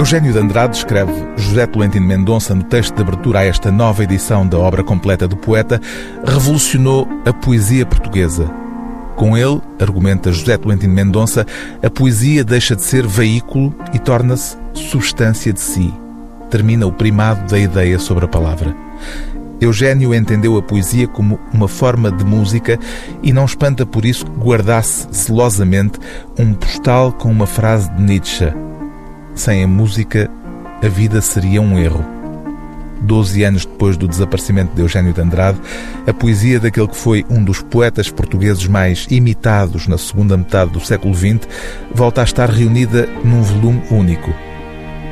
Eugênio de Andrade escreve José Tolentino Mendonça no texto de abertura a esta nova edição da obra completa do poeta, revolucionou a poesia portuguesa. Com ele, argumenta José Tolentino Mendonça, a poesia deixa de ser veículo e torna-se substância de si. Termina o primado da ideia sobre a palavra. Eugênio entendeu a poesia como uma forma de música e não espanta por isso que guardasse celosamente um postal com uma frase de Nietzsche sem a música, a vida seria um erro. Doze anos depois do desaparecimento de Eugênio de Andrade, a poesia daquele que foi um dos poetas portugueses mais imitados na segunda metade do século XX volta a estar reunida num volume único.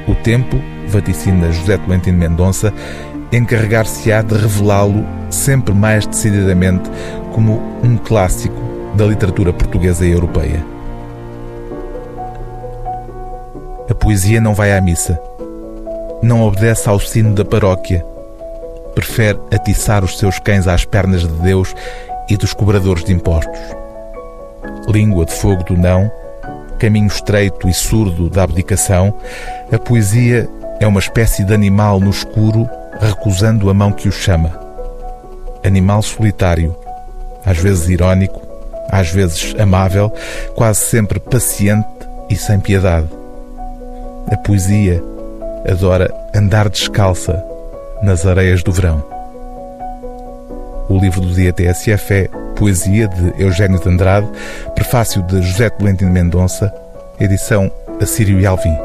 O tempo, vaticina José Tolentino Mendonça, encarregar-se-á de revelá-lo sempre mais decididamente como um clássico da literatura portuguesa e europeia. A poesia não vai à missa. Não obedece ao sino da paróquia. Prefere atiçar os seus cães às pernas de Deus e dos cobradores de impostos. Língua de fogo do não, caminho estreito e surdo da abdicação, a poesia é uma espécie de animal no escuro recusando a mão que o chama. Animal solitário, às vezes irónico, às vezes amável, quase sempre paciente e sem piedade. A poesia adora andar descalça nas areias do verão. O livro do dia TSF é Poesia de Eugênio de Andrade, prefácio de José Tolentino Mendonça, edição Assírio e Alvim.